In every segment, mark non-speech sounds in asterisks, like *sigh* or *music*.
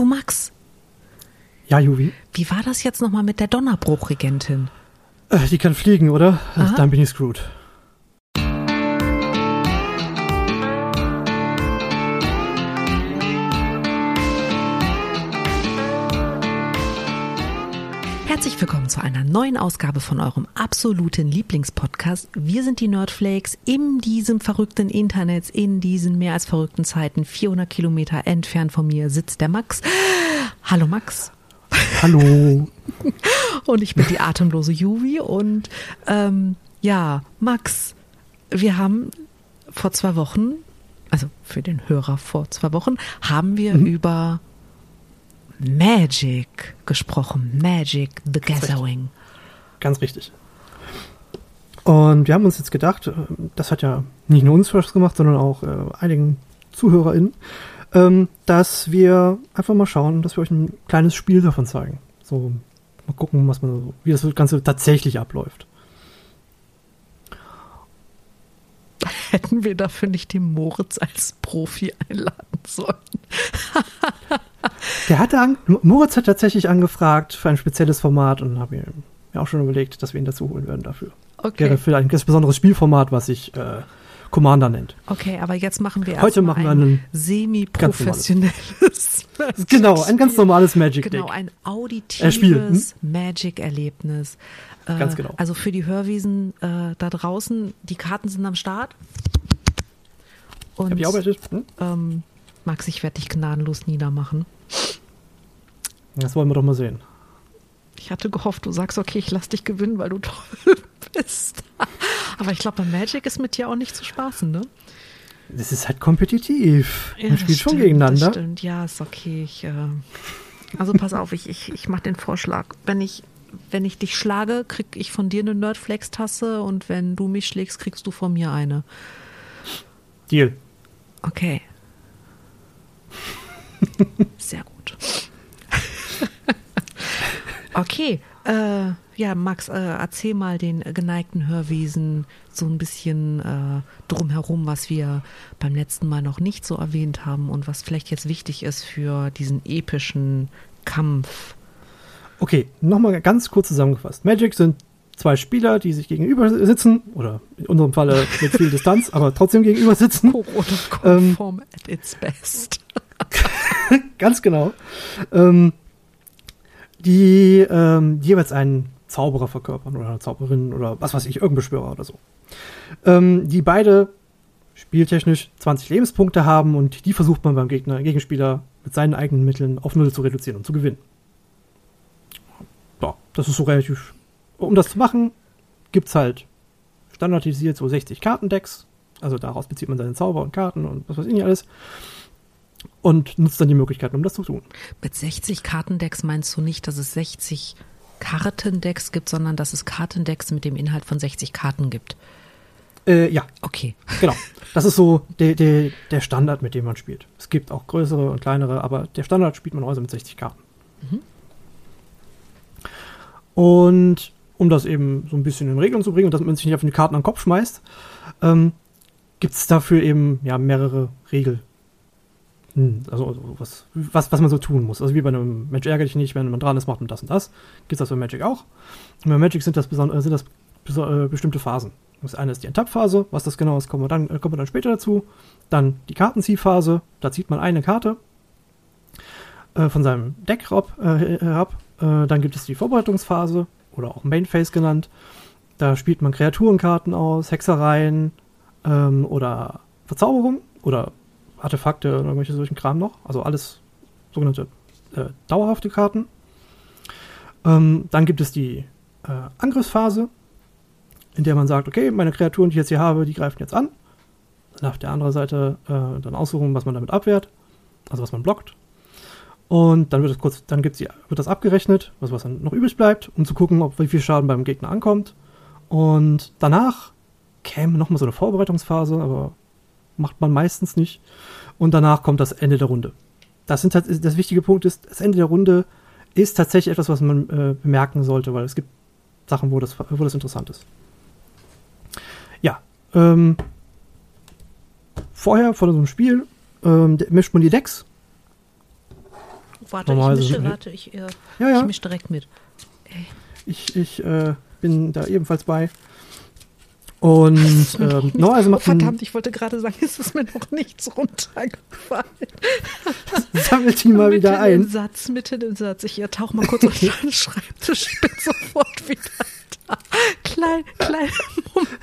Du Max, Ja, Juvi. wie war das jetzt nochmal mit der Donnerbruchregentin? Äh, die kann fliegen, oder? Aha. Dann bin ich screwed. Herzlich willkommen zu einer neuen Ausgabe von eurem absoluten Lieblingspodcast. Wir sind die Nerdflakes in diesem verrückten Internet, in diesen mehr als verrückten Zeiten. 400 Kilometer entfernt von mir sitzt der Max. Hallo Max. Hallo. *laughs* Und ich bin die atemlose Juvi. Und ähm, ja, Max, wir haben vor zwei Wochen, also für den Hörer vor zwei Wochen, haben wir über Magic gesprochen. Magic the Gathering. Ganz richtig. Und wir haben uns jetzt gedacht, äh, das hat ja nicht nur uns Spaß gemacht, sondern auch äh, einigen ZuhörerInnen, ähm, dass wir einfach mal schauen, dass wir euch ein kleines Spiel davon zeigen. So, mal gucken, was man so, wie das Ganze tatsächlich abläuft. *laughs* Hätten wir dafür nicht den Moritz als Profi einladen sollen? *laughs* Der hatte an, Moritz hat tatsächlich angefragt für ein spezielles Format und habe mir auch schon überlegt, dass wir ihn dazu holen werden dafür. Okay. Wäre für ein ganz besonderes Spielformat, was sich äh, Commander nennt. Okay, aber jetzt machen wir Heute machen wir ein semi-professionelles *laughs* Genau, ein ganz normales Magic Genau, Deck. ein Äh, auditives hm? Magic-Erlebnis. Äh, Ganz genau. Also für die Hörwiesen äh, da draußen, die Karten sind am Start. Und Hab ich arbeitet? Hm? ähm, Max, ich werde dich gnadenlos niedermachen. Das wollen wir doch mal sehen. Ich hatte gehofft, du sagst, okay, ich lass dich gewinnen, weil du *laughs* toll bist. Aber ich glaube, bei Magic ist mit dir auch nicht zu spaßen, ne? Das ist halt kompetitiv. Ja, Man spielt schon stimmt, gegeneinander. Das stimmt, ja, ist okay. Ich, äh, also pass auf, ich, ich, ich mache den Vorschlag. Wenn ich, wenn ich dich schlage, krieg ich von dir eine Nerdflex-Tasse und wenn du mich schlägst, kriegst du von mir eine. Deal. Okay. *laughs* Sehr gut. *laughs* Okay, äh, ja, Max, äh, erzähl mal den geneigten Hörwesen so ein bisschen äh, drumherum, was wir beim letzten Mal noch nicht so erwähnt haben und was vielleicht jetzt wichtig ist für diesen epischen Kampf. Okay, nochmal ganz kurz zusammengefasst. Magic sind zwei Spieler, die sich gegenüber sitzen, oder in unserem Falle mit viel Distanz, aber trotzdem gegenüber sitzen. Corona-konform at its best. *laughs* Ganz genau. Ähm, die ähm, jeweils einen Zauberer verkörpern oder eine Zauberin oder was weiß ich, irgendein Beschwörer oder so. Ähm, die beide spieltechnisch 20 Lebenspunkte haben und die versucht man beim Gegner, Gegenspieler mit seinen eigenen Mitteln auf Null zu reduzieren und zu gewinnen. Ja, das ist so relativ. Um das zu machen, gibt's halt standardisiert so 60 Kartendecks. Also daraus bezieht man seine Zauber und Karten und was weiß ich nicht alles. Und nutzt dann die Möglichkeiten, um das zu tun. Mit 60 Kartendecks meinst du nicht, dass es 60 Kartendecks gibt, sondern dass es Kartendecks mit dem Inhalt von 60 Karten gibt. Äh, ja, Okay. genau. Das ist so der, der, der Standard, mit dem man spielt. Es gibt auch größere und kleinere, aber der Standard spielt man heute mit 60 Karten. Und um das eben so ein bisschen in Regeln zu bringen und dass man sich nicht auf die Karten den Kopf schmeißt, ähm, gibt es dafür eben ja mehrere Regeln. Hm, Also, also was, was, was man so tun muss. Also wie bei einem Match ärgere dich nicht, wenn man dran ist, macht man das und das. Gibt es das bei Magic auch. Und bei Magic sind das, äh, sind das äh, bestimmte Phasen. Das eine ist die Enttapp-Phase, was das genau ist, kommen wir dann, äh, kommen wir dann später dazu. Dann die Kartenziehphase, da zieht man eine Karte äh, von seinem Deck herab. Dann gibt es die Vorbereitungsphase, oder auch Main Phase genannt. Da spielt man Kreaturenkarten aus, Hexereien ähm, oder Verzauberung oder Artefakte oder irgendwelche solchen Kram noch. Also alles sogenannte äh, dauerhafte Karten. Ähm, dann gibt es die äh, Angriffsphase, in der man sagt, okay, meine Kreaturen, die ich jetzt hier habe, die greifen jetzt an. Dann auf der anderen Seite äh, dann aussuchen, was man damit abwehrt, also was man blockt. Und dann wird es kurz, dann gibt's wird das abgerechnet, was, was dann noch übrig bleibt, um zu gucken, ob wie viel Schaden beim Gegner ankommt. Und danach käme nochmal so eine Vorbereitungsphase, aber macht man meistens nicht. Und danach kommt das Ende der Runde. Das, sind, das wichtige Punkt ist, das Ende der Runde ist tatsächlich etwas, was man äh, bemerken sollte, weil es gibt Sachen, wo das, wo das interessant ist. Ja, ähm, vorher, vor so einem Spiel, ähm, mischt man die Decks. Warte, ich mische, warte, ich, äh, Ja, ja. ich mische direkt mit. Ich, ich äh, bin da ebenfalls bei. Und *laughs* ähm, normalerweise macht man, Verdammt, ich wollte gerade sagen, es ist mir noch nichts runtergefallen. *laughs* sammelt die mal wieder mitten im ein. Satz, mitten im Satz. Ich äh, tauche mal kurz auf den Schreibtisch, bin sofort wieder da. Klein, klein, *laughs* Moment.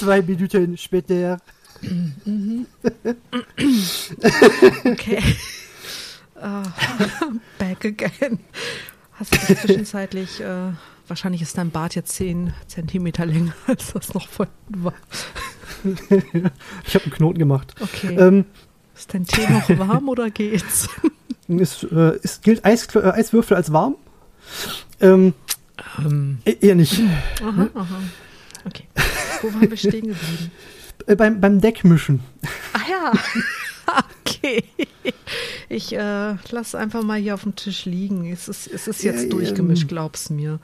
Zwei Minuten später. Okay. Ah, back again. Hast du zwischenzeitlich, äh, wahrscheinlich ist dein Bart jetzt 10 Zentimeter länger, *laughs* als das noch vorhin war. Ich habe einen Knoten gemacht. Okay. Ähm, ist dein Tee noch warm oder geht's? es, äh, es gilt Eis, äh, Eiswürfel als warm. Ähm, Ähm, e- eher nicht. aha, aha. Okay. Wo waren wir stehen geblieben? Äh, beim, beim Deckmischen. Ah ja. *laughs* Okay. Ich äh, lass einfach mal hier auf dem Tisch liegen. Es ist, es ist jetzt Ja, durchgemischt, ähm, glaub's mir.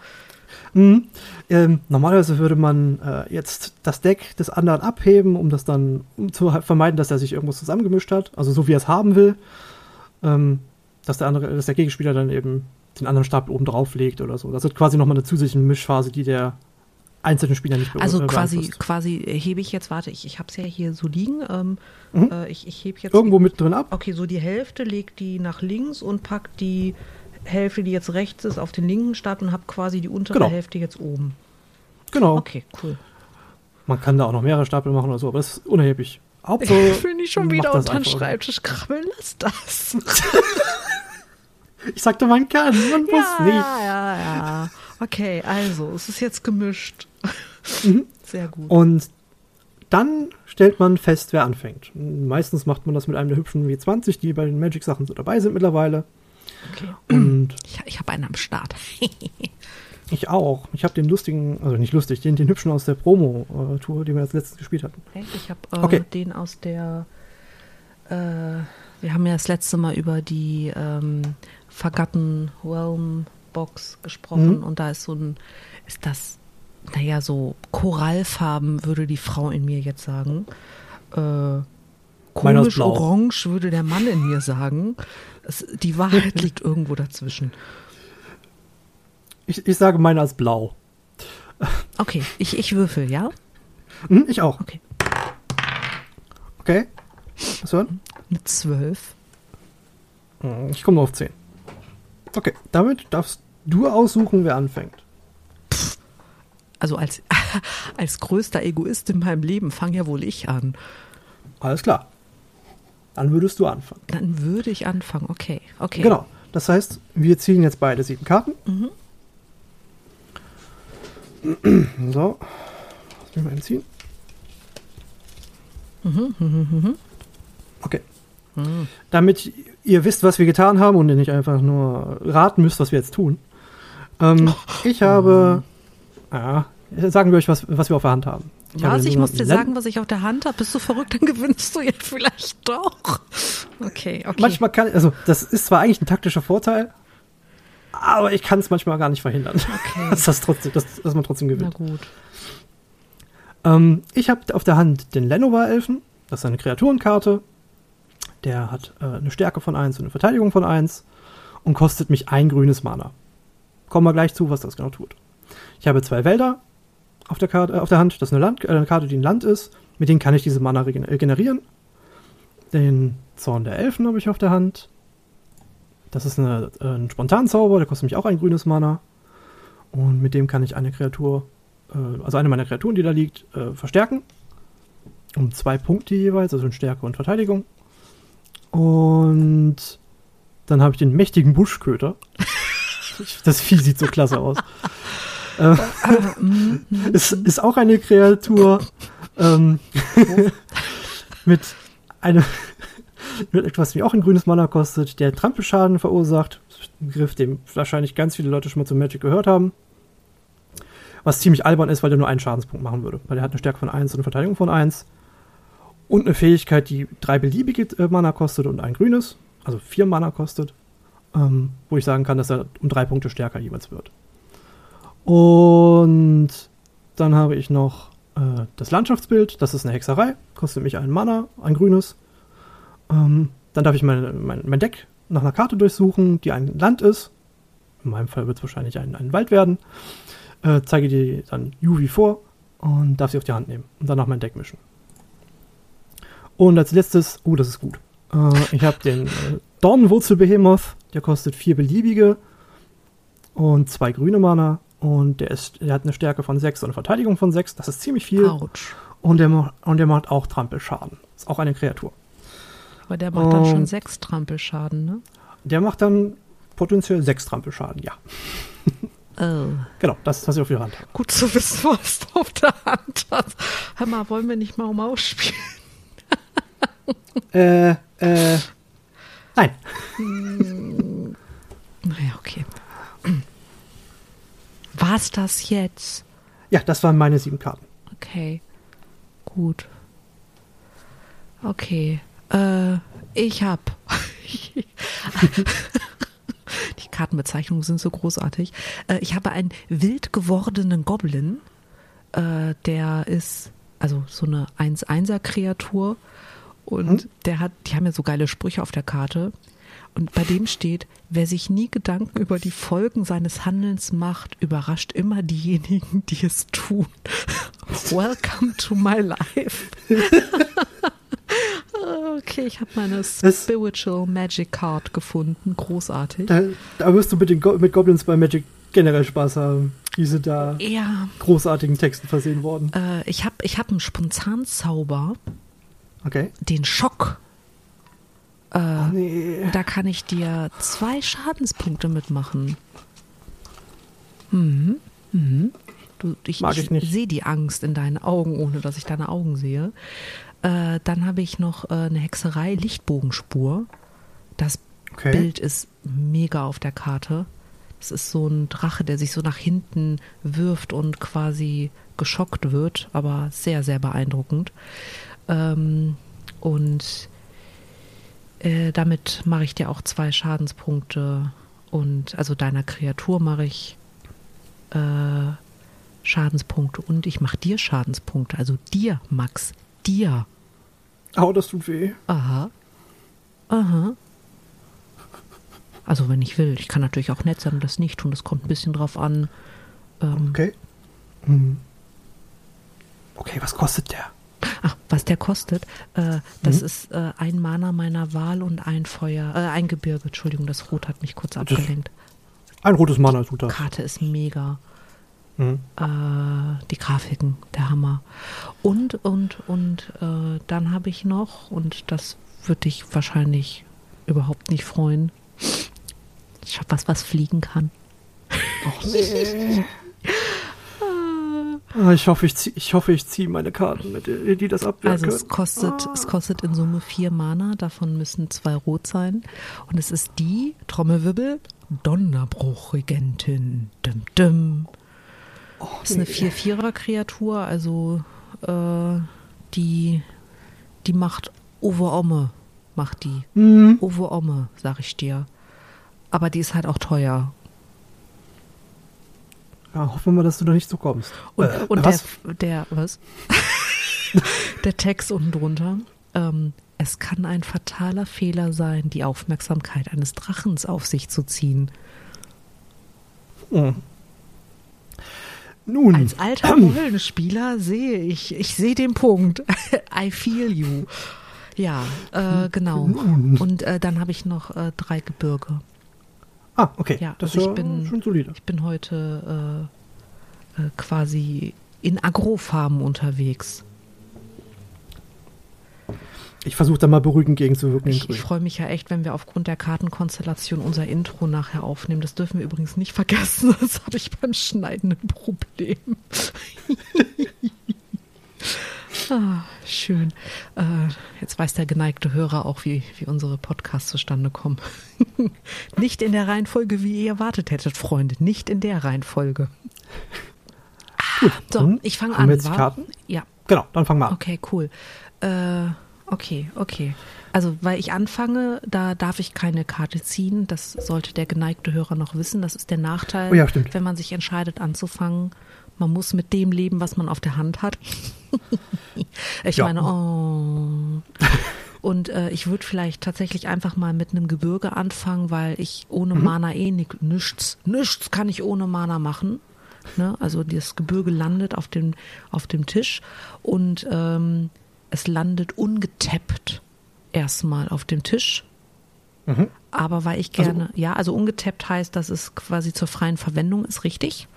Mhm. Ähm, normalerweise würde man äh, jetzt das Deck des anderen abheben, um das dann um zu vermeiden, dass er sich irgendwas zusammengemischt hat. Also so wie er es haben will. Ähm, dass der andere, dass der Gegenspieler dann eben den anderen Stapel oben drauf legt oder so. Das wird quasi nochmal eine zusätzliche Mischphase, die der einzelne Spieler nicht Also äh, quasi, quasi hebe ich jetzt, warte, ich, ich habe es ja hier so liegen. Ähm, Mhm. äh, ich, ich hebe jetzt Irgendwo mit drin ab. Okay, so die Hälfte legt die nach links und packt die Hälfte, die jetzt rechts ist, auf den linken Stapel und habe quasi die untere Genau. Hälfte jetzt oben. Genau. Okay, cool. Man kann da auch noch mehrere Stapel machen oder so, aber das ist unerheblich. Hauptsache, *laughs* Ich will nicht schon wieder unter den. Schreibtisch krabbeln. Lass das. *laughs* Ich sagte, man kann, man *laughs* muss ja, nicht. ja, ja, ja. Okay, also, es ist jetzt gemischt. Mhm. Sehr gut. Und dann stellt man fest, wer anfängt. Meistens macht man das mit einem der hübschen W20, die bei den Magic-Sachen so dabei sind mittlerweile. Okay. Und Ich, ich habe einen am Start. *laughs* ich auch. Ich habe den lustigen, also nicht lustig, den, den hübschen aus der Promo-Tour, die wir als letztes gespielt hatten. Ich habe äh, Okay. den aus der. Äh, wir haben ja das letzte Mal über die ähm, Forgotten Realm Box gesprochen Mhm. und da ist so ein. Ist das. Naja, so Korallfarben würde die Frau in mir jetzt sagen. Äh, ist komisch orange würde der Mann in mir sagen. Es, die Wahrheit liegt irgendwo dazwischen. Ich, ich sage meiner als blau. Okay, ich, ich würfel, ja? Hm, ich auch. Okay. Okay. Was hören? Mit zwölf. Hm, Ich komme nur auf 10. Okay, damit darfst du aussuchen, wer anfängt. Also als, *laughs* als größter Egoist in meinem Leben fange ja wohl ich an. Alles klar. Dann würdest du anfangen. Dann würde ich anfangen. Okay, okay. Genau. Das heißt, wir ziehen jetzt beide sieben Karten. Mhm. *clears throat* So. Lass mich mal entziehen. Mhm, mhm, mhm. Okay. Mhm. Damit ihr wisst, was wir getan haben und ihr nicht einfach nur raten müsst, was wir jetzt tun. Ähm, *laughs* ich habe. Ja, sagen wir euch, was, was wir auf der Hand haben. habe Was? Ich muss dir sagen, was ich auf der Hand habe. Bist du verrückt? Dann gewinnst du ja *laughs* vielleicht doch. Okay, okay. Manchmal kann, also das ist zwar eigentlich ein taktischer Vorteil, aber ich kann es manchmal gar nicht verhindern, Okay. *laughs* dass, das trotzdem, dass, dass man trotzdem Na gewinnt. gut. Ähm, ich habe auf der Hand den Lenovar-Elfen, das ist eine Kreaturenkarte. Der hat äh, eine Stärke von 1 und eine Verteidigung von 1 und kostet mich ein grünes Mana. Kommen wir gleich zu, was das genau tut. Ich habe zwei Wälder auf der, Karte, äh, auf der Hand, das ist eine, Land, äh, eine Karte, die ein Land ist. Mit denen kann ich diese Mana äh, generieren. Den Zorn der Elfen habe ich auf der Hand. Das ist eine, ein Spontanzauber, der kostet mich auch ein grünes Mana. Und mit dem kann ich eine Kreatur äh, also eine meiner Kreaturen, die da liegt, äh, verstärken. Um zwei Punkte jeweils, also in Stärke und Verteidigung. Und dann habe ich den mächtigen Buschköter. *laughs* das Vieh sieht so klasse aus. Äh, *laughs* ist, ist auch eine Kreatur ähm, *laughs* mit einem mit etwas, wie auch ein grünes Mana kostet, der Trampelschaden verursacht. Ein Begriff, den wahrscheinlich ganz viele Leute schon mal zu Magic gehört haben. Was ziemlich albern ist, weil der nur einen Schadenspunkt machen würde. Weil der hat eine Stärke von 1 und eine Verteidigung von 1. Und eine Fähigkeit, die drei beliebige äh, Mana kostet und ein grünes. Also vier Mana kostet. Ähm, wo ich sagen kann, dass er um drei Punkte stärker jeweils wird. Und dann habe ich noch äh, das Landschaftsbild. Das ist eine Hexerei. Kostet mich ein Mana, ein grünes. Ähm, dann darf ich mein, mein, mein, Deck nach einer Karte durchsuchen, die ein Land ist. In meinem Fall wird es wahrscheinlich ein, ein Wald werden. Äh, zeige die dann Yuvi vor und darf sie auf die Hand nehmen und danach mein Deck mischen. Und als letztes, oh, das ist gut. Äh, ich habe den äh, Dornenwurzelbehemoth, der kostet vier beliebige und zwei grüne Mana. Und der, ist, der hat eine Stärke von 6 und eine Verteidigung von 6. Das ist ziemlich viel. Autsch. Und der, und der macht auch Trampelschaden. Ist auch eine Kreatur. Aber der macht dann schon sechs Trampelschaden, ne? Der macht dann potenziell sechs Trampelschaden, ja. *laughs* Oh. Genau, das ist, was ich auf der Hand habe. Gut zu wissen, was du auf der Hand hast. Hör mal, wollen wir nicht mal um ausspielen? äh, äh, nein. Hm, naja, okay. War's das jetzt? Ja, das waren meine sieben Karten. Okay. Gut. Okay. Äh, ich hab. *laughs* Die Kartenbezeichnungen sind so großartig. Äh, ich habe einen wild gewordenen Goblin. Äh, der ist also so eine 1-1er-Kreatur. Und hm? der hat, die haben ja so geile Sprüche auf der Karte. Und bei dem steht, wer sich nie Gedanken über die Folgen seines Handelns macht, überrascht immer diejenigen, die es tun. *laughs* Welcome to my life. *laughs* Okay, ich habe meine Spiritual Magic Card gefunden. Großartig. Da, da wirst du mit, den Go mit Goblins bei Magic generell Spaß haben. Die sind da ja. großartigen Texten versehen worden. Äh, ich habe ich hab einen Spontanzauber. Okay. Den Schock. Äh, oh, nee. Da kann ich dir zwei Schadenspunkte mitmachen. Mhm. Mhm. Du, ich, ich, ich sehe die Angst in deinen Augen, ohne dass ich deine Augen sehe. Äh, dann habe ich noch äh, eine Hexerei, Lichtbogenspur. Das okay. Bild ist mega auf der Karte. Es ist so ein Drache, der sich so nach hinten wirft und quasi geschockt wird, aber sehr, sehr beeindruckend. Ähm, und äh, damit mache ich dir auch zwei Schadenspunkte und also deiner Kreatur mache ich äh, Schadenspunkte und ich mache dir Schadenspunkte, also dir, Max, dir. Au, das tut weh. Aha. Aha. Also wenn ich will. Ich kann natürlich auch nett sein und das nicht tun. Das kommt ein bisschen drauf an. Ähm, okay. Hm. Okay, was kostet der? Ach, was der kostet? Äh, das mhm. ist äh, ein Mana meiner Wahl und ein Feuer, äh, ein Gebirge. Entschuldigung, das Rot hat mich kurz abgelenkt. Ein rotes Mana tut das. Die Karte ist mega. Mhm. Äh, die Grafiken, der Hammer. Und, und, und äh, dann habe ich noch, und das würde dich wahrscheinlich überhaupt nicht freuen, ich habe was, was fliegen kann. Ach nee. *laughs* Ah, ich hoffe, ich, zieh, ich hoffe, ich ziehe meine Karten, mit die das abwehren Also es kostet, ah. es kostet in Summe vier Mana, davon müssen zwei rot sein. Und es ist die, Trommelwirbel, Donnerbruchregentin. Dum, dum. Oh, ist eine 4-4er-Kreatur, also äh, die, die macht Omme, macht die. Mhm. Omme, sag ich dir. Aber die ist halt auch teuer. Ja, hoffen wir mal, dass du da nicht so kommst. Und, äh, und was? Der, der, was? *laughs* der Text unten drunter. Ähm, es kann ein fataler Fehler sein, die Aufmerksamkeit eines Drachens auf sich zu ziehen. Mhm. Nun. Als alter *clears throat* Rollenspieler sehe ich, ich sehe den Punkt. *laughs* I feel you. Ja, äh, genau. Und äh, dann habe ich noch äh, drei Gebirge. Ah, okay. Ja, das also ist ich bin, schon solide. Ich bin heute äh, quasi in Agrofarben unterwegs. Ich versuche da mal beruhigend gegenzuwirken. Ich, ich freue mich ja echt, wenn wir aufgrund der Kartenkonstellation unser Intro nachher aufnehmen. Das dürfen wir übrigens nicht vergessen. *laughs* Das habe ich beim Schneiden ein Problem. *laughs* ah, schön. Äh, jetzt weiß der geneigte Hörer auch, wie, wie unsere Podcasts zustande kommen. *laughs* nicht in der Reihenfolge, wie ihr erwartet hättet, Freunde. Nicht in der Reihenfolge. Gut, so, ich fange an. Wir jetzt? Ja. Genau, dann fangen wir an. Okay, cool. Äh, Okay, okay. Also, weil ich anfange, da darf ich keine Karte ziehen. Das sollte der geneigte Hörer noch wissen. Das ist der Nachteil, oh ja, wenn man sich entscheidet anzufangen. Man muss mit dem leben, was man auf der Hand hat. *laughs* ich ja. meine, oh. Und äh, ich würde vielleicht tatsächlich einfach mal mit einem Gebirge anfangen, weil ich ohne mhm. Mana eh nicht, nichts, nichts kann ich ohne Mana machen. Ne? Also das Gebirge landet auf dem, auf dem Tisch und ähm, es landet ungetappt erstmal auf dem Tisch. Mhm. Aber weil ich also gerne, also, ja, also ungetappt heißt, dass es quasi zur freien Verwendung ist, richtig?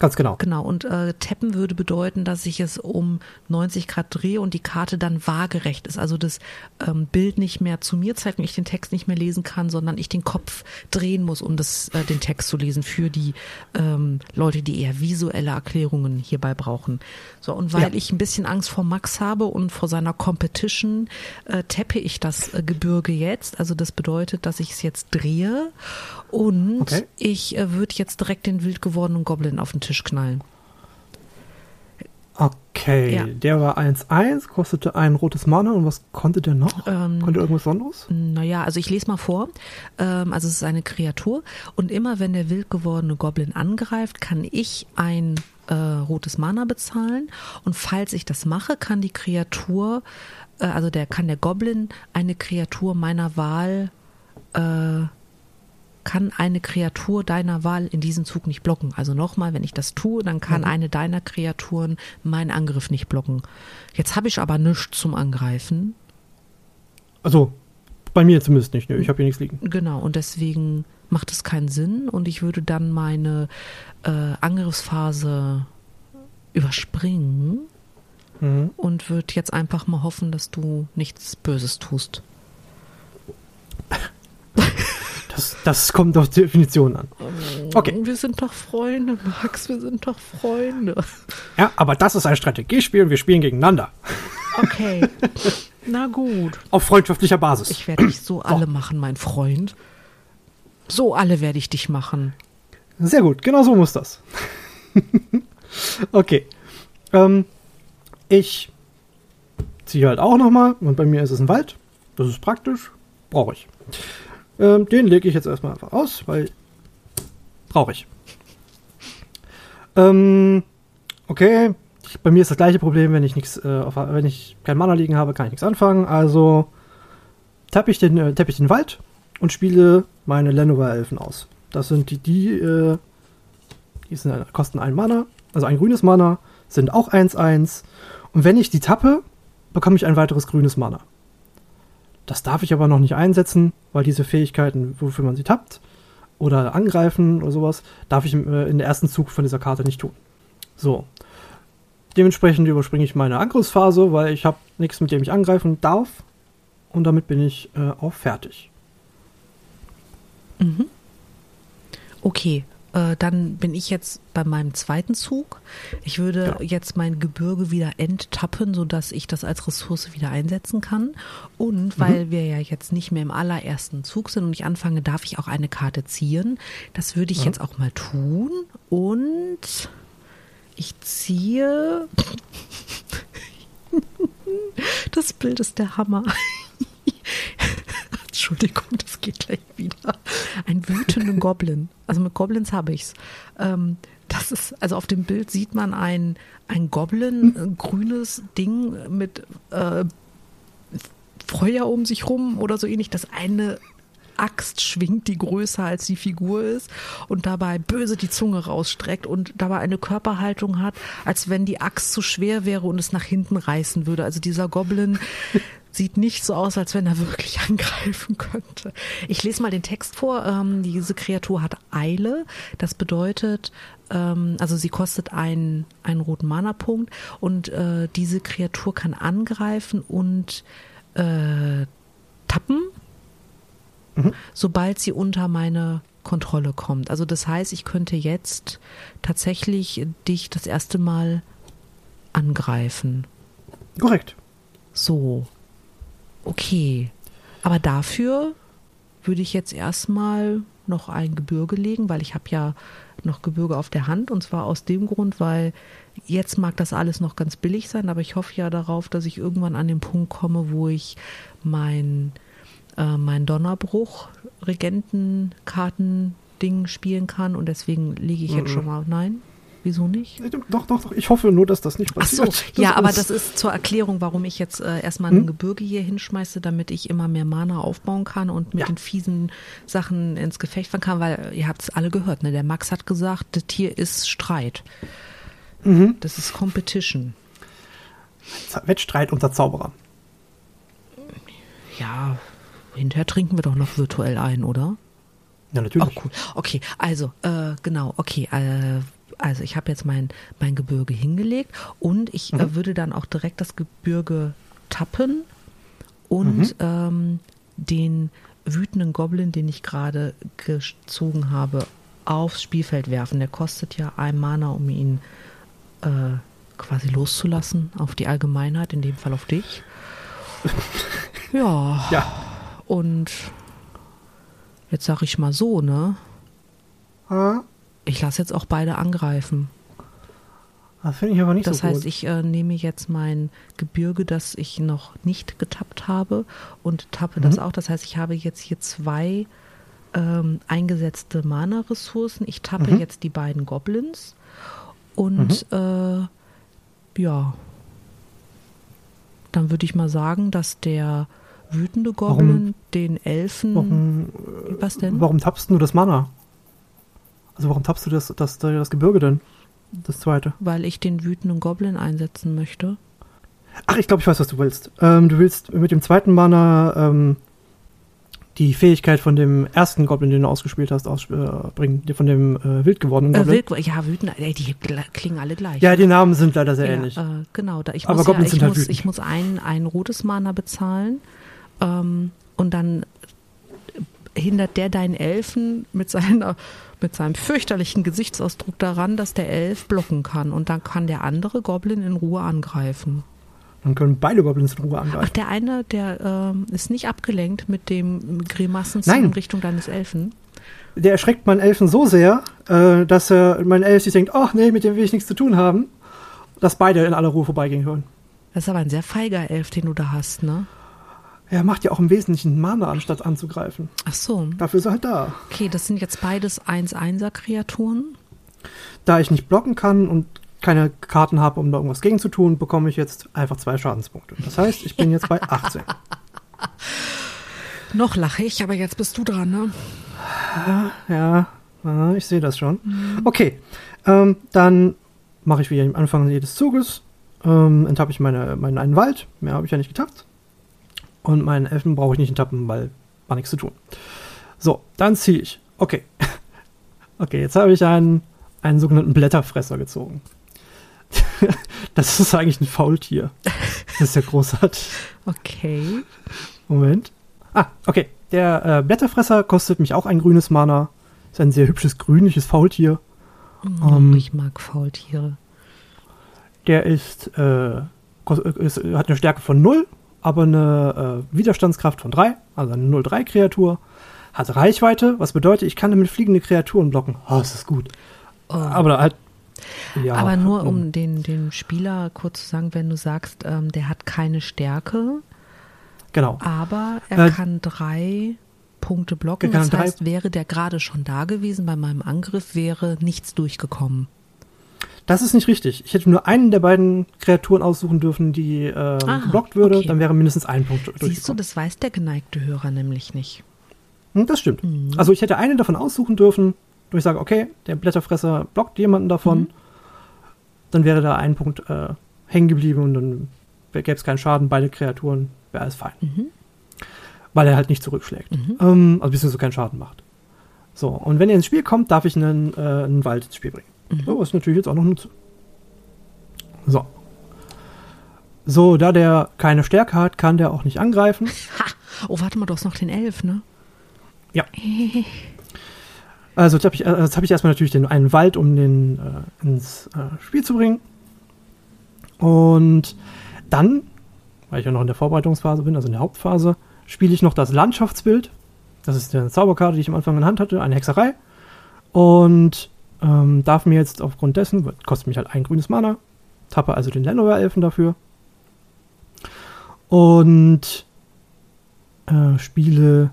Ganz genau. Genau. Und äh, tappen würde bedeuten, dass ich es um 90 Grad drehe und die Karte dann waagerecht ist. Also das ähm, Bild nicht mehr zu mir zeigt und ich den Text nicht mehr lesen kann, sondern ich den Kopf drehen muss, um das, äh, den Text zu lesen für die ähm, Leute, die eher visuelle Erklärungen hierbei brauchen. So, und weil ja. ich ein bisschen Angst vor Max habe und vor seiner Competition, äh, tappe ich das äh, Gebirge jetzt. Also das bedeutet, dass ich es jetzt drehe und okay. ich äh, würde jetzt direkt den wild gewordenen Goblin auf den Tisch knallen. Okay, ja. der war 1-1, kostete ein rotes Mana und was konnte der noch? Ähm, konnte irgendwas Besonderes? Naja, also ich lese mal vor. Ähm, also es ist eine Kreatur und immer wenn der wild gewordene Goblin angreift, kann ich ein äh, rotes Mana bezahlen und falls ich das mache, kann die Kreatur, äh, also der kann der Goblin eine Kreatur meiner Wahl äh, kann eine Kreatur deiner Wahl in diesem Zug nicht blocken. Also nochmal, wenn ich das tue, dann kann mhm. eine deiner Kreaturen meinen Angriff nicht blocken. Jetzt habe ich aber nichts zum Angreifen. Also bei mir zumindest nicht. Ne? Ich habe hier nichts liegen. Genau, und deswegen macht es keinen Sinn und ich würde dann meine äh, Angriffsphase überspringen mhm. und würde jetzt einfach mal hoffen, dass du nichts Böses tust. Das, das kommt auf Definition an. Okay. Wir sind doch Freunde, Max, wir sind doch Freunde. Ja, aber das ist ein Strategiespiel und wir spielen gegeneinander. Okay. *laughs* Na gut. Auf freundschaftlicher Basis. Ich werde dich so alle machen, mein Freund. So alle werde ich dich machen. Sehr gut, genau so muss das. *laughs* okay. Ähm, ich ziehe halt auch nochmal und bei mir ist es ein Wald. Das ist praktisch. Brauche ich. Ähm, den lege ich jetzt erstmal einfach aus, weil brauche ich. Ähm, okay, bei mir ist das gleiche Problem, wenn ich nichts, äh, wenn ich kein Mana liegen habe, kann ich nichts anfangen. Also tappe ich den, äh, tapp ich den Wald und spiele meine Lenovo-Elfen aus. Das sind die, die, äh, die sind, kosten ein Mana, also ein grünes Mana, sind auch 1-1. Und wenn ich die tappe, bekomme ich ein weiteres grünes Mana. Das darf ich aber noch nicht einsetzen, weil diese Fähigkeiten, wofür man sie tappt, oder angreifen oder sowas, darf ich äh, in der ersten Zug von dieser Karte nicht tun. So. Dementsprechend überspringe ich meine Angriffsphase, weil ich habe nichts, mit dem ich angreifen darf. Und damit bin ich äh, auch fertig. Mhm. Okay, äh, dann bin ich jetzt bei meinem zweiten Zug. Ich würde ja. jetzt mein Gebirge wieder enttappen, sodass ich das als Ressource wieder einsetzen kann. Und mhm. weil mhm. wir ja jetzt nicht mehr im allerersten Zug sind und ich anfange, darf ich auch eine Karte ziehen. Das würde ich ja. jetzt auch mal tun. Und ich ziehe. *laughs* Das Bild ist der Hammer. Entschuldigung, das geht gleich wieder. Ein wütenden Goblin. Also mit Goblins habe ich's. Ähm, das ist, also auf dem Bild sieht man ein, ein Goblin, ein grünes Ding mit äh, Feuer um sich rum oder so ähnlich. Das eine Axt schwingt, die größer als die Figur ist und dabei böse die Zunge rausstreckt und dabei eine Körperhaltung hat, als wenn die Axt zu schwer wäre und es nach hinten reißen würde. Also dieser Goblin sieht nicht so aus, als wenn er wirklich *laughs* angreifen könnte. Ich lese mal den Text vor. Ähm, diese Kreatur hat Eile. Das bedeutet, ähm, also sie kostet einen, einen roten Mana-Punkt und äh, diese Kreatur kann angreifen und äh, tappen, mhm. sobald sie unter meine Kontrolle kommt. Also das heißt, ich könnte jetzt tatsächlich dich das erste Mal angreifen. Korrekt. So. Okay. Aber dafür würde ich jetzt erstmal noch ein Gebirge legen, weil ich habe ja noch Gebirge auf der Hand und zwar aus dem Grund, weil jetzt mag das alles noch ganz billig sein, aber ich hoffe ja darauf, dass ich irgendwann an den Punkt komme, wo ich mein, äh, mein Donnerbruch Regentenkarten-Ding spielen kann und deswegen lege ich jetzt mhm. schon mal, nein, Wieso nicht? Doch, doch, doch. Ich hoffe nur, dass das nicht passiert. So, ja, aber das ist zur Erklärung, warum ich jetzt äh, erstmal hm? ein Gebirge hier hinschmeiße, damit ich immer mehr Mana aufbauen kann und mit ja. den fiesen Sachen ins Gefecht fahren kann, weil ihr habt es alle gehört, ne? Der Max hat gesagt, das Tier ist Streit. Mhm. Das ist Competition. Wettstreit unter Zauberern. Ja, hinterher trinken wir doch noch virtuell ein, oder? Ja, natürlich. Oh, cool. Okay, also, äh, genau, okay. Äh, also ich habe jetzt mein, mein Gebirge hingelegt und ich äh, mhm. äh, würde dann auch direkt das Gebirge tappen und mhm. ähm, den wütenden Goblin, den ich gerade gezogen habe, aufs Spielfeld werfen. Der kostet ja ein Mana, um ihn äh, quasi loszulassen auf die Allgemeinheit, in dem Fall auf dich. *laughs* ja. Ja. Und jetzt sage ich mal so, ne? Ah. Ich lasse jetzt auch beide angreifen. Das finde ich aber nicht das so gut. Das heißt, ich äh, nehme jetzt mein Gebirge, das ich noch nicht getappt habe und tappe mhm. das auch. Das heißt, ich habe jetzt hier zwei ähm, eingesetzte Mana-Ressourcen. Ich tappe mhm. jetzt die beiden Goblins und mhm. äh, ja, dann würde ich mal sagen, dass der wütende Goblin warum, den Elfen. Warum, was denn? Warum tappst du das Mana? Also warum tappst du das, das, das Gebirge denn? Das zweite. Weil ich den wütenden Goblin einsetzen möchte. Ach, ich glaube, ich weiß, was du willst. Ähm, du willst mit dem zweiten Mana ähm, die Fähigkeit von dem ersten Goblin, den du ausgespielt hast, ausbringen, äh, von dem äh, wild gewordenen Goblin. Äh, wild, ja, wütend, ey, die klingen alle gleich. Ja, die Namen sind leider sehr ja, ähnlich. Äh, genau, da, ich Aber muss, Goblins ja, sind halt muss, ich muss ein, ein rotes Mana bezahlen ähm, und dann hindert der deinen Elfen mit seiner mit seinem fürchterlichen Gesichtsausdruck daran, dass der Elf blocken kann und dann kann der andere Goblin in Ruhe angreifen. Dann können beide Goblins in Ruhe angreifen. Ach, der eine, der äh, ist nicht abgelenkt mit dem Grimassen in Richtung deines Elfen. Der erschreckt meinen Elfen so sehr, äh, dass er mein Elf sich denkt, ach nee, mit dem will ich nichts zu tun haben, dass beide in aller Ruhe vorbeigehen können. Das ist aber ein sehr feiger Elf, den du da hast, ne? Er macht ja auch im Wesentlichen Mana, anstatt anzugreifen. Ach so. Dafür ist er halt da. Okay, das sind jetzt beides 1-1er-Kreaturen. Da ich nicht blocken kann und keine Karten habe, um da irgendwas gegen zu tun, bekomme ich jetzt einfach zwei Schadenspunkte. Das heißt, ich bin jetzt bei 18. *laughs* Noch lache ich, aber jetzt bist du dran, ne? Ja, ja ich sehe das schon. Mhm. Okay, ähm, dann mache ich wie am Anfang jedes Zuges, ähm, enttappe ich meine, meinen einen Wald. Mehr habe ich ja nicht getappt. Und meinen Elfen brauche ich nicht tappen, weil war nichts zu tun. So, dann ziehe ich. Okay. *laughs* okay, jetzt habe ich einen, einen sogenannten Blätterfresser gezogen. *laughs* das ist eigentlich ein Faultier. Das ist ja großartig. Okay. Moment. Ah, okay. Der äh, Blätterfresser kostet mich auch ein grünes Mana. Ist ein sehr hübsches grünliches Faultier. Oh, ähm, ich mag Faultiere. Der ist, äh, ist, hat eine Stärke von 0 aber eine äh, Widerstandskraft von 3, also eine 0-3-Kreatur. Hat Reichweite, was bedeutet, ich kann damit fliegende Kreaturen blocken. Oh, das ist gut. Oh. Aber halt. Ja, aber nur um den, den Spieler kurz zu sagen, wenn du sagst, ähm, der hat keine Stärke. Genau. Aber er äh, kann drei Punkte blocken. Das heißt, wäre der gerade schon da gewesen bei meinem Angriff, wäre nichts durchgekommen. Das ist nicht richtig. Ich hätte nur einen der beiden Kreaturen aussuchen dürfen, die äh, ah, geblockt würde. Okay. Dann wäre mindestens ein Punkt Siehst du, das weiß der geneigte Hörer nämlich nicht. Hm, das stimmt. Mhm. Also ich hätte einen davon aussuchen dürfen, wo ich sage, okay, der Blätterfresser blockt jemanden davon. Mhm. Dann wäre da ein Punkt äh, hängen geblieben und dann gäbe es keinen Schaden, beide Kreaturen, wäre alles fein. Mhm. Weil er halt nicht zurückschlägt. Mhm. Ähm, also beziehungsweise keinen Schaden macht. So, und wenn er ins Spiel kommt, darf ich einen, äh, einen Wald ins Spiel bringen. Mhm. So, was ich natürlich jetzt auch noch nutze. So. So, da der keine Stärke hat, kann der auch nicht angreifen. *laughs* Ha! Oh, warte mal, du hast noch den Elf, ne? Ja. *laughs* Also jetzt habe ich, äh, jetzt hab ich erstmal natürlich den einen Wald, um den äh, ins äh, Spiel zu bringen. Und dann, weil ich ja noch in der Vorbereitungsphase bin, also in der Hauptphase, spiele ich noch das Landschaftsbild. Das ist eine Zauberkarte, die ich am Anfang in der Hand hatte, eine Hexerei. Und ähm, darf mir jetzt aufgrund dessen, kostet mich halt ein grünes Mana, tappe also den Lenover-Elfen dafür. Und äh, spiele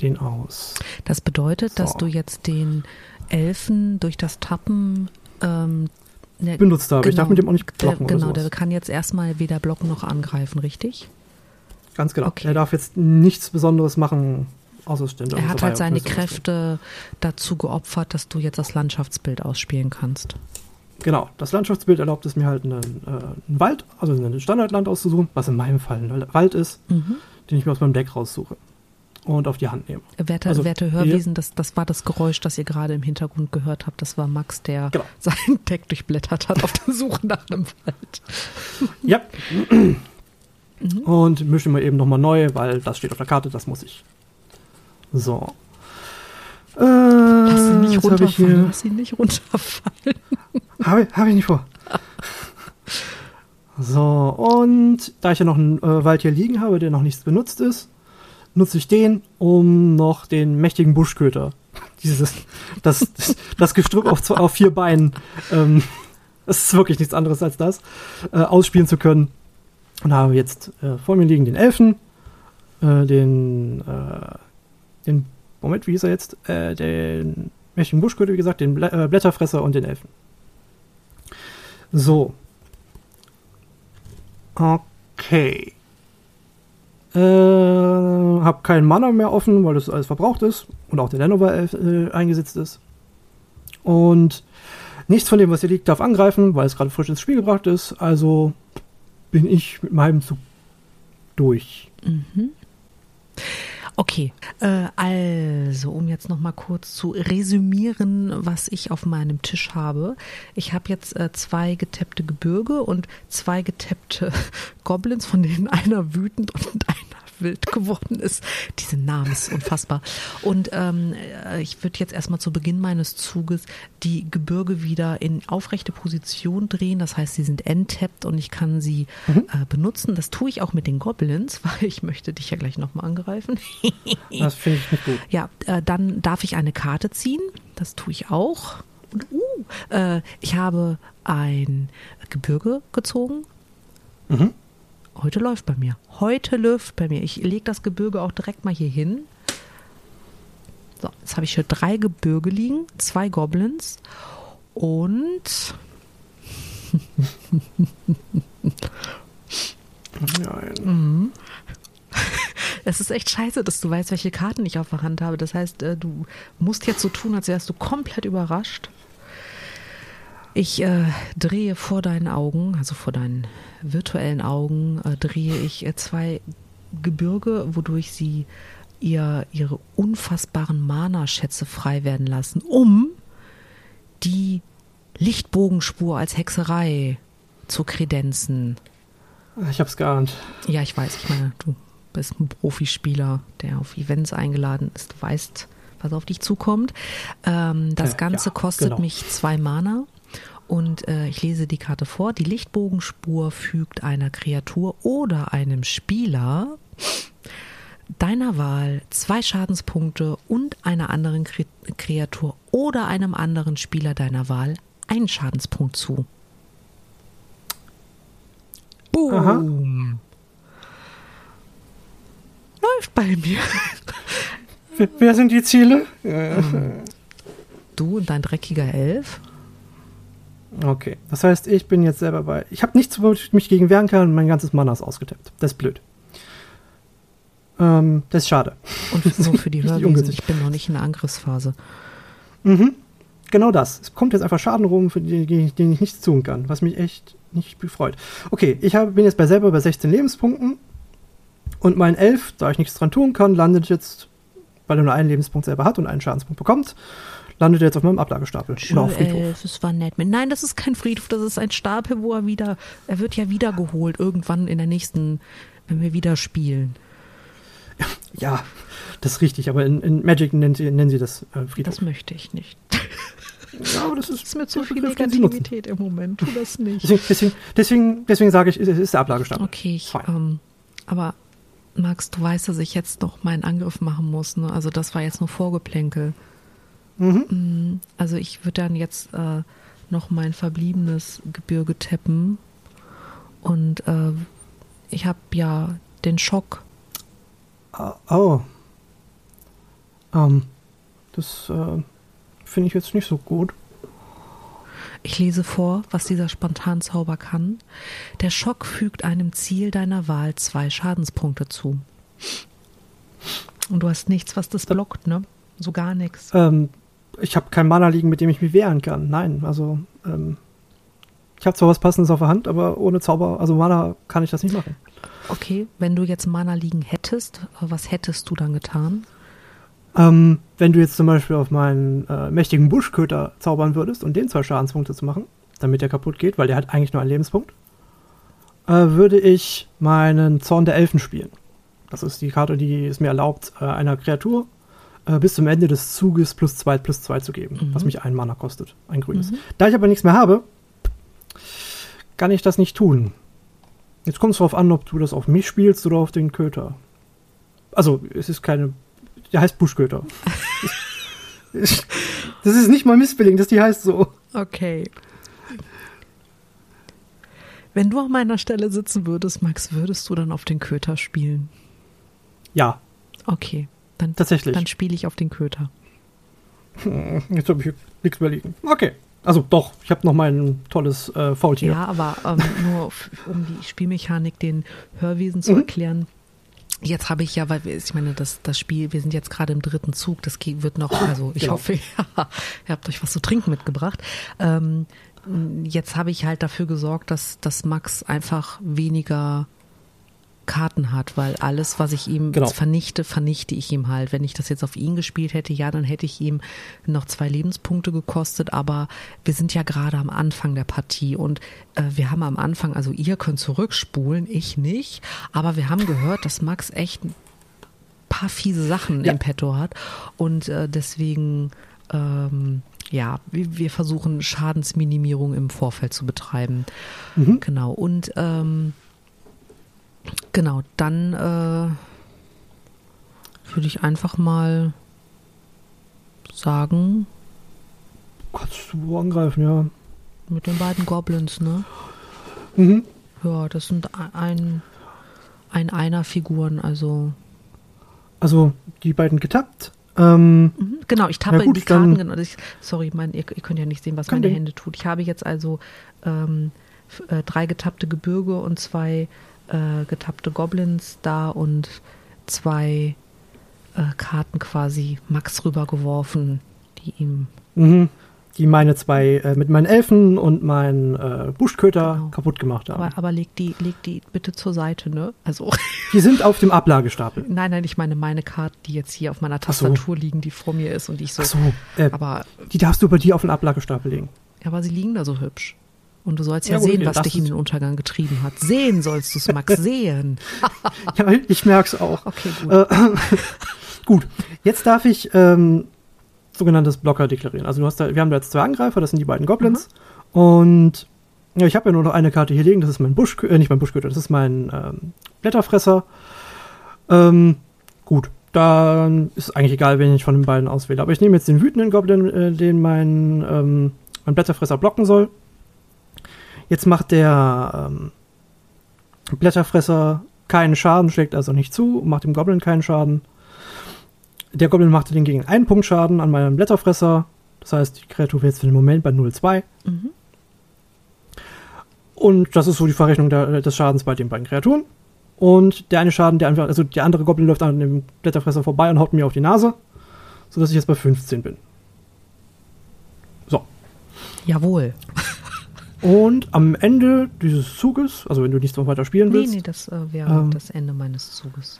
den aus. Das bedeutet, dass So. du jetzt den Elfen durch das Tappen ähm, ne, benutzt habe. Ich darf mit dem auch nicht der, blocken Genau, oder der kann jetzt erstmal weder blocken noch angreifen, richtig? Ganz genau. Okay. Er darf jetzt nichts Besonderes machen, es stimmt. Er hat halt seine Kräfte dazu geopfert, dass du jetzt das Landschaftsbild ausspielen kannst. Genau. Das Landschaftsbild erlaubt es mir halt einen, äh, einen Wald, also ein Standardland auszusuchen, was in meinem Fall ein Wald ist, Mhm. den ich mir aus meinem Deck raussuche und auf die Hand nehme. Werte, Also, werte Hörwesen, das, das war das Geräusch, das ihr gerade im Hintergrund gehört habt. Das war Max, der Genau. *laughs* sein Deck durchblättert hat auf der Suche nach einem Wald. Ja. Mhm. Und mische mir eben nochmal neu, weil das steht auf der Karte, das muss ich. So. Äh, Lass ihn nicht runterfallen, hier. lass ihn nicht runterfallen. *laughs* Habe hab ich nicht vor. So, und da ich ja noch einen äh, Wald hier liegen habe, der noch nichts benutzt ist, nutze ich den, um noch den mächtigen Buschköter, *laughs* dieses, das, das Gestrüpp auf, zwei, auf vier Beinen, ähm, *laughs* das ist wirklich nichts anderes als das, äh, ausspielen zu können. Und habe jetzt äh, vor mir liegen den Elfen, äh, den, äh, den, Moment, wie hieß er jetzt? Äh, den mächtigen Buschköter, wie gesagt, den Blä äh, Blätterfresser und den Elfen. So. Okay. Äh, hab keinen Mana mehr offen, weil das alles verbraucht ist und auch der Lenover äh, eingesetzt ist. Und nichts von dem, was hier liegt, darf angreifen, weil es gerade frisch ins Spiel gebracht ist. Also bin ich mit meinem Zug durch. Mhm. Okay, äh, also um jetzt noch mal kurz zu resümieren, was ich auf meinem Tisch habe. Ich habe jetzt äh, zwei getappte Gebirge und zwei getappte *laughs* Goblins, von denen einer wütend und einer wild geworden ist. Diese Namen ist unfassbar. Und ähm, äh, ich würde jetzt erstmal zu Beginn meines Zuges die Gebirge wieder in aufrechte Position drehen. Das heißt, sie sind enttappt und ich kann sie äh, benutzen. Das tue ich auch mit den Goblins, *laughs* weil ich möchte dich ja gleich nochmal angreifen. *laughs* Das finde ich nicht gut. Ja, äh, dann darf ich eine Karte ziehen. Das tue ich auch. Und uh, äh, ich habe ein Gebirge gezogen. Mhm. Heute läuft bei mir. Heute läuft bei mir. Ich lege das Gebirge auch direkt mal hier hin. So, jetzt habe ich hier drei Gebirge liegen, zwei Goblins und Nein. Mhm. *laughs* Es ist echt scheiße, dass du weißt, welche Karten ich auf der Hand habe. Das heißt, äh, du musst jetzt so tun, als wärst du komplett überrascht. Ich äh, drehe vor deinen Augen, also vor deinen virtuellen Augen, äh, drehe ich äh, zwei Gebirge, wodurch sie ihr, ihre unfassbaren Mana-Schätze frei werden lassen, um die Lichtbogenspur als Hexerei zu kredenzen. Ich hab's geahnt. Ja, ich weiß. Ich meine, du bist ein Profispieler, der auf Events eingeladen ist. Du weißt, was auf dich zukommt. Ähm, das Äh, Ganze ja, kostet genau. mich zwei Mana. Und äh, ich lese die Karte vor. Die Lichtbogenspur fügt einer Kreatur oder einem Spieler deiner Wahl zwei Schadenspunkte und einer anderen Kre Kreatur oder einem anderen Spieler deiner Wahl einen Schadenspunkt zu. Boom. Aha. Läuft bei mir. Wer, wer sind die Ziele? Du und dein dreckiger Elf. Okay, das heißt, ich bin jetzt selber bei. Ich habe nichts, wo ich mich gegen wehren kann und mein ganzes Mana ist ausgetappt. Das ist blöd. Ähm, das ist schade. Und so für die *laughs* Hörwesen. Ich bin noch nicht in der Angriffsphase. Mhm. Genau das. Es kommt jetzt einfach Schaden rum, für den, den ich nichts tun kann, was mich echt nicht gefreut. Okay, ich hab, bin jetzt bei selber bei 16 Lebenspunkten. Und mein Elf, da ich nichts dran tun kann, landet jetzt, weil er nur einen Lebenspunkt selber hat und einen Schadenspunkt bekommt, landet er jetzt auf meinem Ablagestapel. Schön, auf Friedhof. Elf, es war nett. Nein, das ist kein Friedhof, das ist ein Stapel, wo er wieder, er wird ja wiedergeholt irgendwann in der nächsten, wenn wir wieder spielen. Ja, das ist richtig, aber in, in Magic nennen sie, nennen sie das äh, Friedhof. Das möchte ich nicht. ja, aber das ist, Das ist mir zu viel. Negativität im Moment. Tu das nicht. Deswegen, deswegen, deswegen, deswegen sage ich, es ist der Ablagestapel. Okay, ich, ähm, aber Max, du weißt, dass ich jetzt noch meinen Angriff machen muss. Ne? Also das war jetzt nur Vorgeplänkel. Mhm. Mm, Also ich würde dann jetzt äh, noch mein verbliebenes Gebirge tappen. Und äh, ich habe ja den Schock. Ah, Oh. Ähm, das äh, finde ich jetzt nicht so gut. Ich lese vor, was dieser Spontanzauber kann. Der Schock fügt einem Ziel deiner Wahl zwei Schadenspunkte zu. Und du hast nichts, was das blockt, ne? So gar nichts. Ähm, ich habe kein Mana liegen, mit dem ich mich wehren kann. Nein, also ähm, ich habe zwar was Passendes auf der Hand, aber ohne Zauber, also Mana kann ich das nicht machen. Okay, wenn du jetzt Mana liegen hättest, was hättest du dann getan? Ähm, wenn du jetzt zum Beispiel auf meinen äh, mächtigen Buschköter zaubern würdest und den zwei Schadenspunkte zu machen, damit der kaputt geht, weil der hat eigentlich nur einen Lebenspunkt, äh, würde ich meinen Zorn der Elfen spielen. Das ist die Karte, die es mir erlaubt, äh, einer Kreatur äh, bis zum Ende des Zuges plus zwei plus zwei zu geben, Mhm. was mich ein Mana kostet, ein grünes. Mhm. Da ich aber nichts mehr habe, kann ich das nicht tun. Jetzt kommt es darauf an, ob du das auf mich spielst oder auf den Köter. Also, es ist keine. Der heißt Buschköter. *laughs* das ist nicht mal Missbilling, dass die heißt so. Okay. Wenn du an meiner Stelle sitzen würdest, Max, würdest du dann auf den Köter spielen? Ja, Okay, dann, tatsächlich. dann spiele ich auf den Köter. Hm, Jetzt habe ich nichts überlegen. Okay. Also doch, ich habe noch mein tolles äh, Faultier. Ja, aber ähm, nur um die Spielmechanik den Hörwesen zu Mhm. erklären. Jetzt habe ich ja, weil wir, ich meine, das, das Spiel, wir sind jetzt gerade im dritten Zug, das wird noch, also ich Genau. hoffe, *laughs* ja, ihr habt euch was zu trinken mitgebracht. Ähm, jetzt habe ich halt dafür gesorgt, dass, dass Max einfach weniger Karten hat, weil alles, was ich ihm Genau. vernichte, vernichte ich ihm halt. Wenn ich das jetzt auf ihn gespielt hätte, ja, dann hätte ich ihm noch zwei Lebenspunkte gekostet, aber wir sind ja gerade am Anfang der Partie und äh, wir haben am Anfang, also ihr könnt zurückspulen, ich nicht, aber wir haben gehört, dass Max echt ein paar fiese Sachen Ja. im Petto hat und äh, deswegen ähm, ja, wir versuchen Schadensminimierung im Vorfeld zu betreiben. Mhm. Genau. Und ähm, genau, dann äh, würde ich einfach mal sagen, Kannst du angreifen, ja. mit den beiden Goblins, ne? Mhm. Ja, das sind ein, ein Einer-Figuren, also. Also die beiden getappt. Ähm, Mhm, Genau, ich tappe gut, die Karten. Genau, ich, sorry, mein, ihr, ihr könnt ja nicht sehen, was meine Ding. Hände tut. Ich habe jetzt also ähm, äh, drei getappte Gebirge und zwei äh, getappte Goblins da und zwei äh, Karten quasi Max rübergeworfen, die ihm. mhm. Die meine zwei äh, mit meinen Elfen und meinen äh, Buschköter Genau. kaputt gemacht haben. Aber, aber leg die, leg die bitte zur Seite, ne? Also, *laughs* die sind auf dem Ablagestapel. nein, nein, ich meine meine Karten, die jetzt hier auf meiner Ach so. Tastatur liegen, die vor mir ist und ich so. Ach so, äh, Aber, die darfst du bei dir auf den Ablagestapel legen. aber sie liegen da so hübsch. Und du sollst ja, Ja, sehen, was dich in den Untergang getrieben hat. Sehen sollst du es, Max, *laughs* sehen. *laughs* Ja, ich merk's auch. Okay, gut. Äh, *laughs* gut, jetzt darf ich ähm, sogenanntes Blocker deklarieren. Also du hast da, wir haben da jetzt zwei Angreifer, das sind die beiden Goblins. Und ja, ich habe ja nur noch eine Karte hier liegen, das ist mein Busch, äh, nicht mein Buschköter, das ist mein ähm, Blätterfresser. Ähm, gut, dann ist eigentlich egal, wen ich von den beiden auswähle. Aber ich nehme jetzt den wütenden Goblin, äh, den mein, ähm, mein Blätterfresser blocken soll. Jetzt macht der ähm, Blätterfresser keinen Schaden, schlägt also nicht zu, macht dem Goblin keinen Schaden. Der Goblin machte den gegen einen Punkt Schaden an meinem Blätterfresser. Das heißt, die Kreatur wäre jetzt für den Moment bei 0,2. Mhm. Und das ist so die Verrechnung der, des Schadens bei den beiden Kreaturen. Und der eine Schaden, der einfach, also der andere Goblin läuft an dem Blätterfresser vorbei und haut mir auf die Nase, sodass ich jetzt bei 15 bin. So. Jawohl. Und am Ende dieses Zuges, also wenn du nicht noch weiter spielen Nee, willst, nee, das äh, wäre Ähm. das Ende meines Zuges.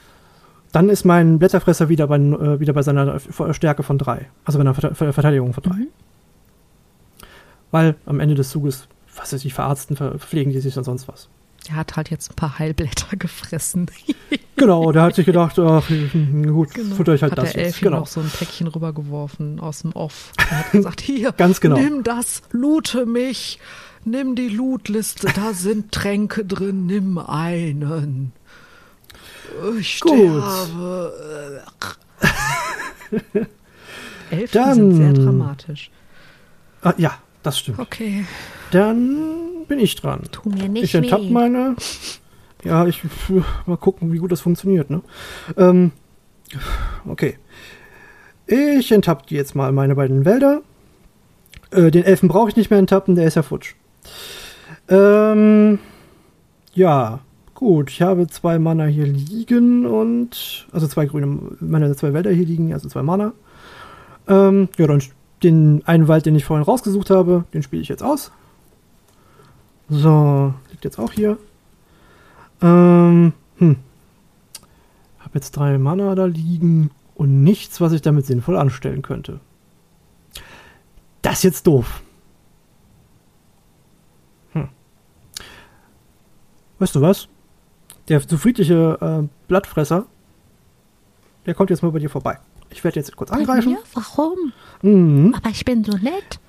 dann ist mein Blätterfresser wieder bei, äh, wieder bei seiner Stärke von 3. Also bei einer Verte- Ver Verteidigung von 3. Mhm. Weil am Ende des Zuges, was weiß ich, verarzten, verpflegen die sich dann sonst was. Er hat halt jetzt ein paar Heilblätter *laughs* gefressen. Genau, der hat sich gedacht, ach, hm, gut, futter ich halt Genau. hat das der jetzt. Genau. noch so ein Päckchen rübergeworfen aus dem Off. Er hat gesagt, *laughs* hier, Ganz genau. nimm das, loote mich, nimm die Lootliste, da sind Tränke drin, nimm einen. Ich Gut. sterbe. *laughs* Elfen Dann- sind sehr dramatisch. Ah, ja, das stimmt. Okay, Dann bin ich dran. tu mir nicht Ich enttapp weh. meine. Ja, ich mal gucken, wie gut das funktioniert. Ne? Ähm, okay. Ich enttapp die jetzt mal meine beiden Wälder. Äh, den Elfen brauche ich nicht mehr enttappen, der ist ja futsch. Ähm, ja, gut. Ich habe zwei Mana hier liegen und also zwei grüne, meine zwei Wälder hier liegen, also zwei Mana. Ähm, ja, dann den einen Wald, den ich vorhin rausgesucht habe, den spiele ich jetzt aus. So, liegt jetzt auch hier. Ähm, hm. Hab jetzt drei Mana da liegen und nichts, was ich damit sinnvoll anstellen könnte. Das ist jetzt doof. Weißt du was? Der zu friedliche äh, Blattfresser, der kommt jetzt mal bei dir vorbei. Ich werde jetzt kurz angreifen. Warum? Mhm. Aber ich bin so nett.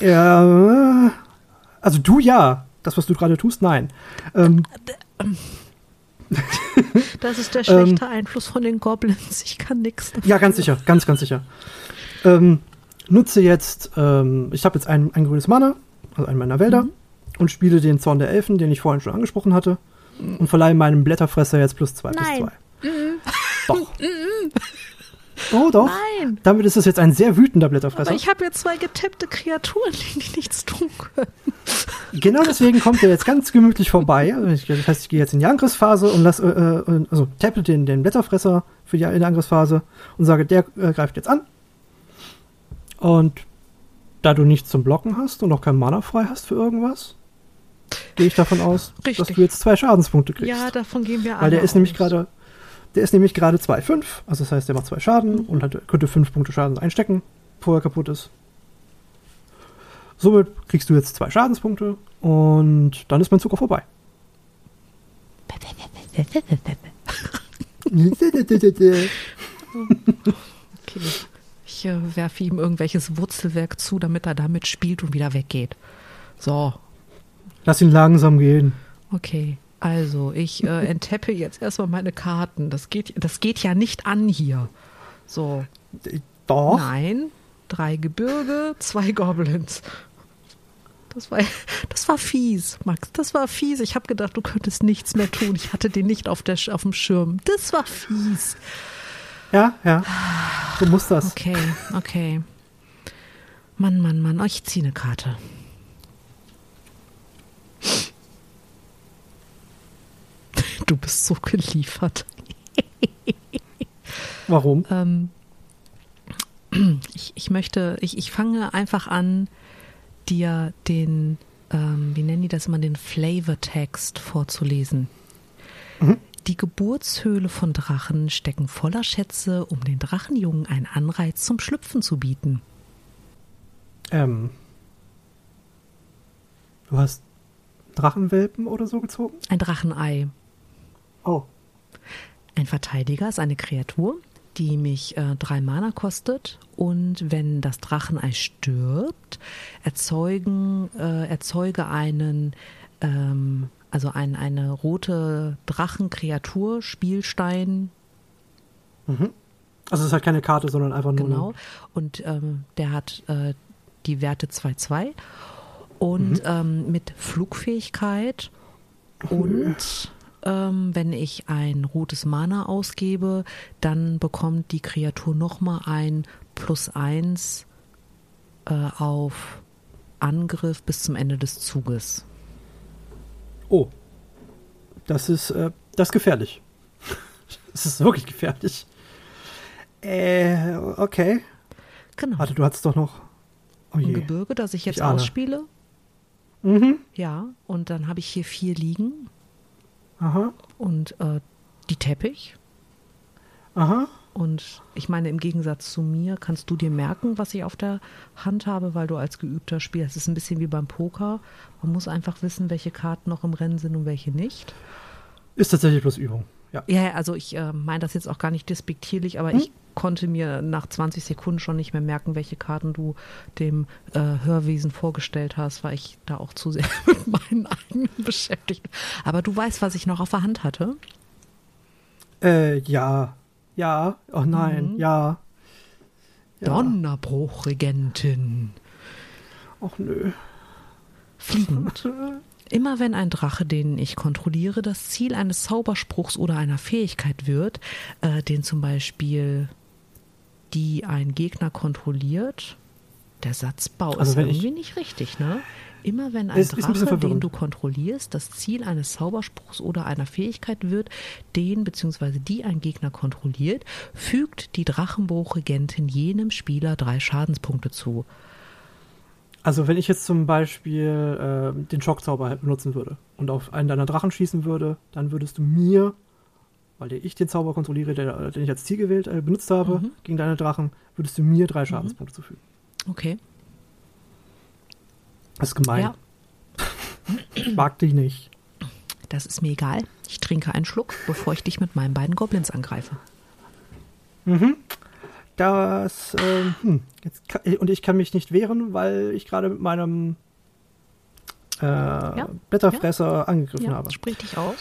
Ja, also du ja. Das, was du gerade tust, nein. Ähm, *laughs* Das ist der *laughs* Ähm. schlechte Einfluss von den Goblins. Ich kann nichts dafür. Ja, ganz sicher, ganz, ganz sicher. Ähm, nutze jetzt, ähm, ich habe jetzt ein, ein grünes Mana, also einen meiner Wälder, Mhm. Und spiele den Zorn der Elfen, den ich vorhin schon angesprochen hatte, und verleihe meinem Blätterfresser jetzt plus zwei, plus Nein. zwei. Doch. *laughs* Oh, doch. Nein. Damit ist es jetzt ein sehr wütender Aber Blätterfresser. ich habe jetzt zwei getippte Kreaturen, die nichts tun können. Genau deswegen kommt er jetzt ganz gemütlich vorbei. Ich, das heißt, ich gehe jetzt in die Angriffsphase und lass, äh, äh, also tappe den, den Blätterfresser für die in der Angriffsphase und sage, der äh, greift jetzt an. Und da du nichts zum Blocken hast und auch kein Mana frei hast für irgendwas, gehe ich davon aus, dass Richtig. du jetzt zwei Schadenspunkte kriegst. Ja, davon gehen wir alle Weil der ist nämlich aus. gerade, der ist nämlich gerade 2,5. Also das heißt, der macht zwei Schaden und hat, könnte fünf Punkte Schaden einstecken, bevor er kaputt ist. Somit kriegst du jetzt zwei Schadenspunkte und dann ist mein Zug auch vorbei. *laughs* Okay. Ich äh, werfe ihm irgendwelches Wurzelwerk zu, damit er damit spielt und wieder weggeht. So, Lass ihn langsam gehen. okay. Also, ich äh, *laughs* enttappe jetzt erstmal meine Karten. Das geht, das geht ja nicht an hier. So, Doch. nein. Drei Gebirge, zwei Goblins. Das war, das war fies, Max. Das war fies. Ich habe gedacht, du könntest nichts mehr tun. Ich hatte den nicht auf, der, auf dem Schirm. Das war fies. Ja, ja. So muss das. Okay, okay. Mann, Mann, Mann. Oh, ich ziehe eine Karte. Du bist so geliefert. *laughs* Warum? Ähm, ich, ich möchte, ich, ich fange einfach an, dir den, ähm, wie nennen die das immer, den Flavortext vorzulesen. Mhm. Die Geburtshöhle von Drachen stecken voller Schätze, um den Drachenjungen einen Anreiz zum Schlüpfen zu bieten. Ähm. Du hast Drachenwelpen oder so gezogen? Ein Drachenei. Oh. Ein Verteidiger ist eine Kreatur, die mich äh, drei Mana kostet und wenn das Drachenei stirbt, erzeugen, äh, erzeuge einen, ähm, also ein, eine rote Drachenkreatur, Spielstein, Also es ist halt keine Karte, sondern einfach nur. genau. Und ähm, der hat äh, die Werte 2-2 und ähm, mit Flugfähigkeit *laughs* und ähm, wenn ich ein rotes Mana ausgebe, dann bekommt die Kreatur nochmal ein plus 1 äh, auf Angriff bis zum Ende des Zuges. Oh. Das ist, äh, das ist gefährlich. *laughs* das ist wirklich gefährlich. Äh, okay. Genau. Warte, du hattest doch noch. Oh Ein. Gebirge, das ich jetzt Ich ausspiele. Mhm. Ja, und dann habe ich hier vier liegen Aha. und äh, die Teppich. Aha. Und ich meine, im Gegensatz zu mir kannst du dir merken, was ich auf der Hand habe, weil du als geübter Spieler, es ist ein bisschen wie beim Poker. Man muss einfach wissen, welche Karten noch im Rennen sind und welche nicht. Ist tatsächlich bloß Übung. Ja. Ja, also ich äh, meine das jetzt auch gar nicht despektierlich, aber Hm? ich konnte mir nach 20 Sekunden schon nicht mehr merken, welche Karten du dem äh, Hörwesen vorgestellt hast, weil ich da auch zu sehr *laughs* mit meinen eigenen beschäftigt bin. Aber du weißt, was ich noch auf der Hand hatte? Äh, ja. Ja. Oh nein. Mhm. Ja. ja. Donnerbruchregentin. Och nö. Fliegend. *laughs* Immer wenn ein Drache, den ich kontrolliere, das Ziel eines Zauberspruchs oder einer Fähigkeit wird, äh, den zum Beispiel die ein Gegner kontrolliert, der Satzbau Also ist irgendwie nicht richtig, ne? Immer wenn ein ist ein Drache, den du kontrollierst, das Ziel eines Zauberspruchs oder einer Fähigkeit wird, den bzw. die ein Gegner kontrolliert, fügt die Drachenbruchregentin jenem Spieler drei Schadenspunkte zu. Also wenn ich jetzt zum Beispiel äh, den Schockzauber halt benutzen würde und auf einen deiner Drachen schießen würde, dann würdest du mir, weil ich den Zauber kontrolliere, der, den ich als Ziel gewählt, äh, benutzt habe, Mhm. gegen deine Drachen, würdest du mir drei Schadenspunkte zufügen. Okay. Das ist gemein. Ja. Ich mag dich nicht. Das ist mir egal. Ich trinke einen Schluck, bevor ich dich mit meinen beiden Goblins angreife. Mhm. Das, ähm, hm, jetzt kann, und ich kann mich nicht wehren, weil ich gerade mit meinem äh, Blätterfresser angegriffen Ja, habe. sprich dich aus.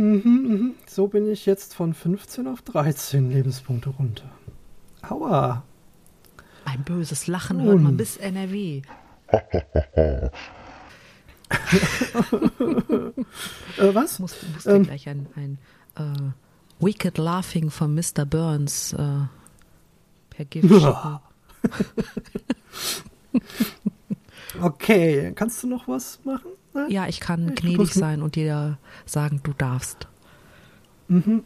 Mhm, mhm. So bin ich jetzt von 15 auf 13 Lebenspunkte runter. Aua. Ein böses Lachen hört man Nun. bis NRW. *laughs* Äh, was? Muss, muss dir Ähm. gleich ein, ein äh, Wicked Laughing von Mr. Burns äh, per Gift schicken. *laughs* Okay, kannst du noch was machen? Ja, ich kann Ich gnädig sein und dir sagen, du darfst. Mhm.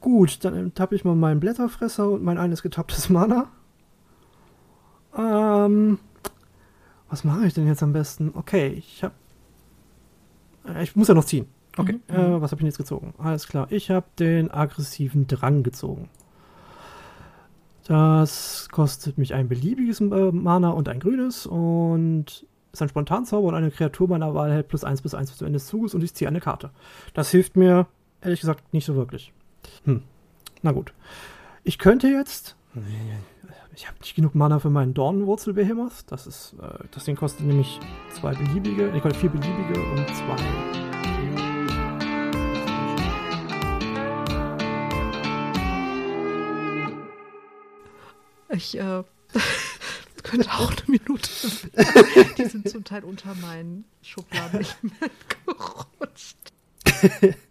Gut, dann tappe ich mal meinen Blätterfresser und mein eines getapptes Mana. Ähm, was mache ich denn jetzt am besten? Okay, ich habe. Ich muss ja noch ziehen. Okay, Mhm, äh, was habe ich denn jetzt gezogen? Alles klar, ich habe den aggressiven Drang gezogen. Das kostet mich ein beliebiges äh, Mana und ein grünes und ist ein Spontanzauber und eine Kreatur meiner Wahl hält plus 1 bis 1 bis zum Ende des Zuges und ich ziehe eine Karte. Das hilft mir, ehrlich gesagt, nicht so wirklich. Hm. Na gut. Ich könnte jetzt. Ich habe nicht genug Mana für meinen Dornenwurzelbehemoth. Das ist. Äh, das Ding kostet nämlich zwei beliebige. Ich konnte vier beliebige und zwei. Ich äh, *laughs* könnte auch eine Minute. *laughs* Die sind zum Teil unter meinen Schubladen *laughs* gerutscht. *laughs*